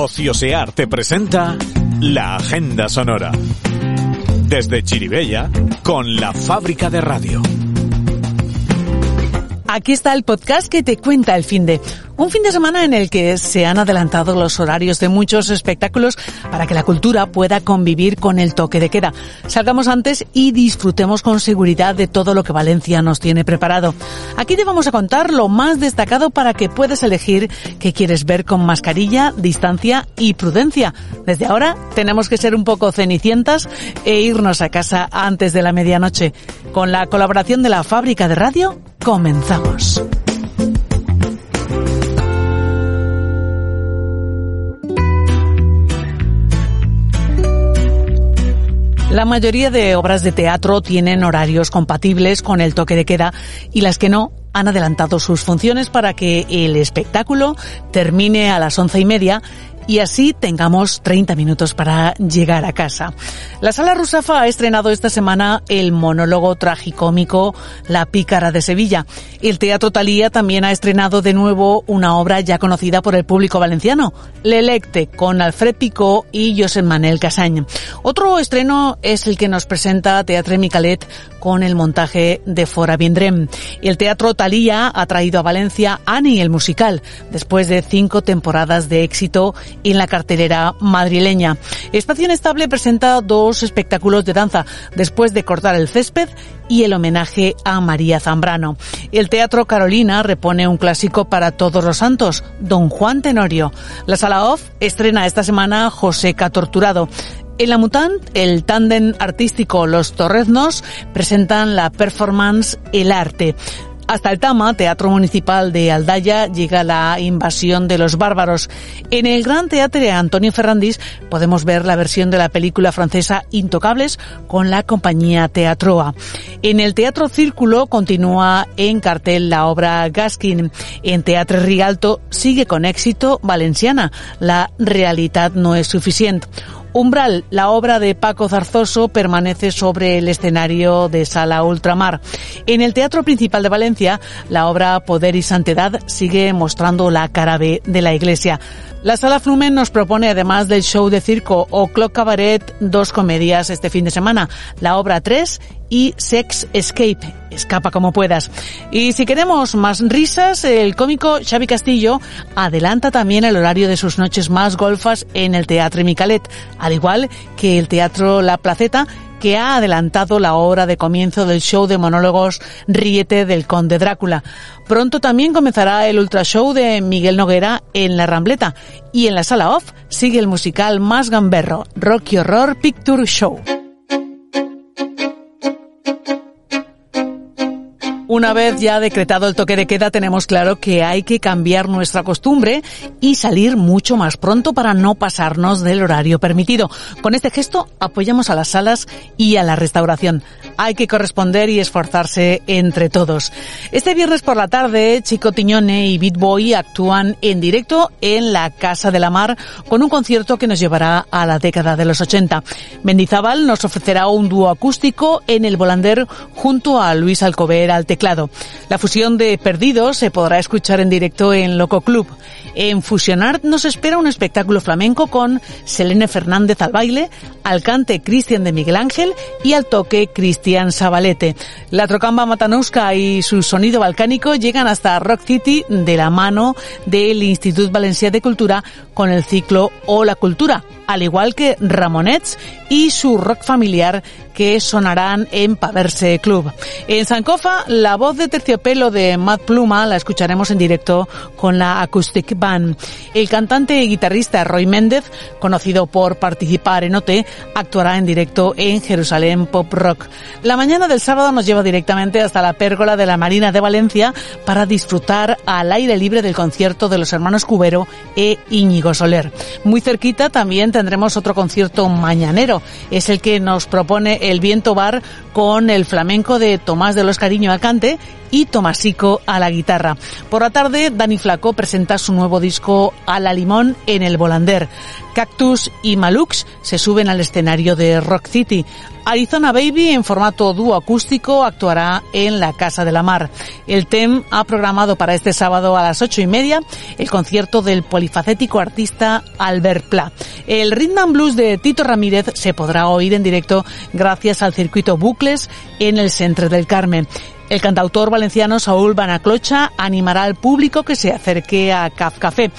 Ociosear te presenta la Agenda Sonora. Desde Chiribella, con la fábrica de radio. Aquí está el podcast que te cuenta el fin de. Un fin de semana en el que se han adelantado los horarios de muchos espectáculos para que la cultura pueda convivir con el toque de queda. Salgamos antes y disfrutemos con seguridad de todo lo que Valencia nos tiene preparado. Aquí te vamos a contar lo más destacado para que puedas elegir qué quieres ver con mascarilla, distancia y prudencia. Desde ahora tenemos que ser un poco cenicientas e irnos a casa antes de la medianoche. Con la colaboración de la fábrica de radio, comenzamos. La mayoría de obras de teatro tienen horarios compatibles con el toque de queda y las que no han adelantado sus funciones para que el espectáculo termine a las once y media y así tengamos 30 minutos para llegar a casa. La Sala Rusafa ha estrenado esta semana el monólogo tragicómico La Pícara de Sevilla. El Teatro Talía también ha estrenado de nuevo una obra ya conocida por el público valenciano, L'Electe, con Alfred Picó y Josep Manel Casañ. Otro estreno es el que nos presenta Teatre Micalet con el montaje de Fora Viendrem. El Teatro Talía ha traído a Valencia Annie el musical, después de cinco temporadas de éxito en la cartelera madrileña. Espacio Inestable presenta dos espectáculos de danza después de cortar el césped y el homenaje a María Zambrano. El Teatro Carolina repone un clásico para todos los santos, Don Juan Tenorio. La Sala Off estrena esta semana Joseca Torturado. En la Mutant, el tándem artístico Los Torreznos presentan la performance El Arte. Hasta el Tama, Teatro Municipal de Aldaya, llega la invasión de los bárbaros. En el Gran Teatro de Antonio Ferrandis podemos ver la versión de la película francesa Intocables con la compañía Teatroa. En el Teatro Círculo continúa en cartel la obra Gaskin. En Teatro Rialto sigue con éxito Valenciana. La realidad no es suficiente. Umbral, la obra de Paco Zarzoso, permanece sobre el escenario de Sala Ultramar. En el Teatro Principal de Valencia, la obra Poder y Santidad sigue mostrando la cara B de la Iglesia. La Sala Flumen nos propone, además del show de circo o Clock Cabaret, dos comedias este fin de semana, la obra 3 y Sex Escape, escapa como puedas. Y si queremos más risas, el cómico Xavi Castillo adelanta también el horario de sus noches más golfas en el Teatro Micalet, al igual que el Teatro La Placeta, que ha adelantado la hora de comienzo del show de monólogos Riete del Conde Drácula. Pronto también comenzará el ultra show de Miguel Noguera en La Rambleta y en la sala off sigue el musical más gamberro, Rocky Horror Picture Show. Una vez ya decretado el toque de queda, tenemos claro que hay que cambiar nuestra costumbre y salir mucho más pronto para no pasarnos del horario permitido. Con este gesto apoyamos a las salas y a la restauración. Hay que corresponder y esforzarse entre todos. Este viernes por la tarde, Chico Tiñone y Beat Boy actúan en directo en la Casa de la Mar con un concierto que nos llevará a la década de los 80. Mendizábal nos ofrecerá un dúo acústico en el Volander junto a Luis Alcover al teclado. La fusión de Perdidos se podrá escuchar en directo en Loco Club. En Fusionar nos espera un espectáculo flamenco con Selene Fernández al baile, al cante Cristian de Miguel Ángel y al toque Cristian Sabalete. La Trocamba Matanuska y su sonido balcánico llegan hasta Rock City de la mano del Institut Valencià de Cultura con el ciclo O la Cultura al igual que Ramonets y su rock familiar que sonarán en Paverse Club. En Sancofa, la voz de terciopelo de Matt Pluma la escucharemos en directo con la Acoustic Band. El cantante y guitarrista Roy Méndez, conocido por participar en OT, actuará en directo en Jerusalén Pop Rock. La mañana del sábado nos lleva directamente hasta la pérgola de la Marina de Valencia para disfrutar al aire libre del concierto de los hermanos Cubero e Íñigo Soler. Muy cerquita también tendremos otro concierto mañanero. Es el que nos propone el Viento Bar con el flamenco de Tomás de los Cariño Acante y Tomasico a la guitarra. Por la tarde, Dani Flaco presenta su nuevo disco A la Limón en el Volander. Cactus y Malux se suben al escenario de Rock City. Arizona Baby, en formato dúo acústico, actuará en la Casa de la Mar. El TEM ha programado para este sábado a las ocho y media el concierto del polifacético artista Albert Pla. El Rhythm and Blues de Tito Ramírez se podrá oír en directo gracias al circuito Bucles en el Centro del Carmen. El cantautor valenciano Saúl Banaclocha animará al público que se acerque a Caf Café.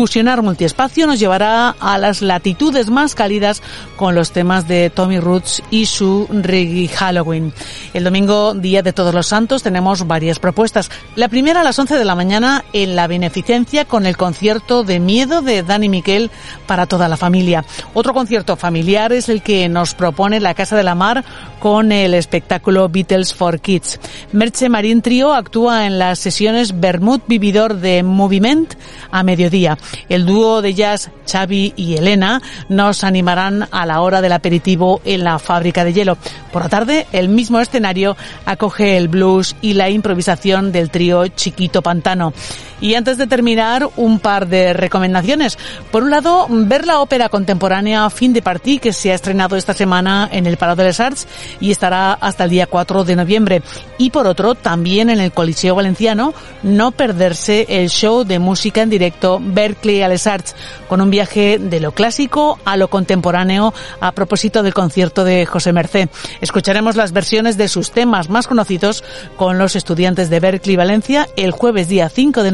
Fusionar multiespacio nos llevará a las latitudes más cálidas con los temas de Tommy Roots y su Reggae Halloween. El domingo, Día de Todos los Santos, tenemos varias propuestas. La primera a las 11 de la mañana en la Beneficencia con el concierto de Miedo de Dani Miquel para toda la familia. Otro concierto familiar es el que nos propone la Casa de la Mar con el espectáculo Beatles for Kids. Merche Marín Trio actúa en las sesiones Bermud Vividor de Moviment a mediodía. El dúo de jazz Xavi y Elena nos animarán a la hora del aperitivo en la fábrica de hielo. Por la tarde, el mismo escenario acoge el blues y la improvisación del trío Chiquito Pantano. Y antes de terminar, un par de recomendaciones. Por un lado, ver la ópera contemporánea Fin de Parti, que se ha estrenado esta semana en el Parado de les Arts y estará hasta el día 4 de noviembre. Y por otro, también en el Coliseo Valenciano, no perderse el show de música en directo Berkeley a les Arts, con un viaje de lo clásico a lo contemporáneo a propósito del concierto de José Mercé. Escucharemos las versiones de sus temas más conocidos con los estudiantes de Berkeley Valencia el jueves día 5 de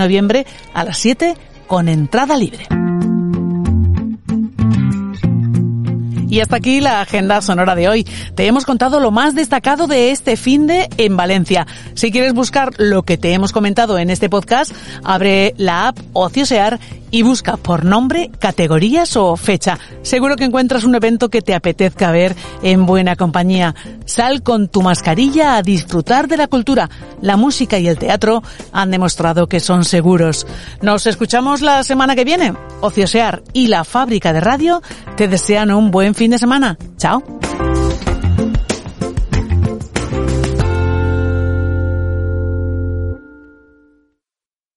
a las 7 con entrada libre. Y hasta aquí la agenda sonora de hoy. Te hemos contado lo más destacado de este fin de en Valencia. Si quieres buscar lo que te hemos comentado en este podcast, abre la app Ociosear y busca por nombre, categorías o fecha. Seguro que encuentras un evento que te apetezca ver en buena compañía. Sal con tu mascarilla a disfrutar de la cultura. La música y el teatro han demostrado que son seguros. Nos escuchamos la semana que viene. Ociosear y la fábrica de radio te desean un buen fin de semana. Chao.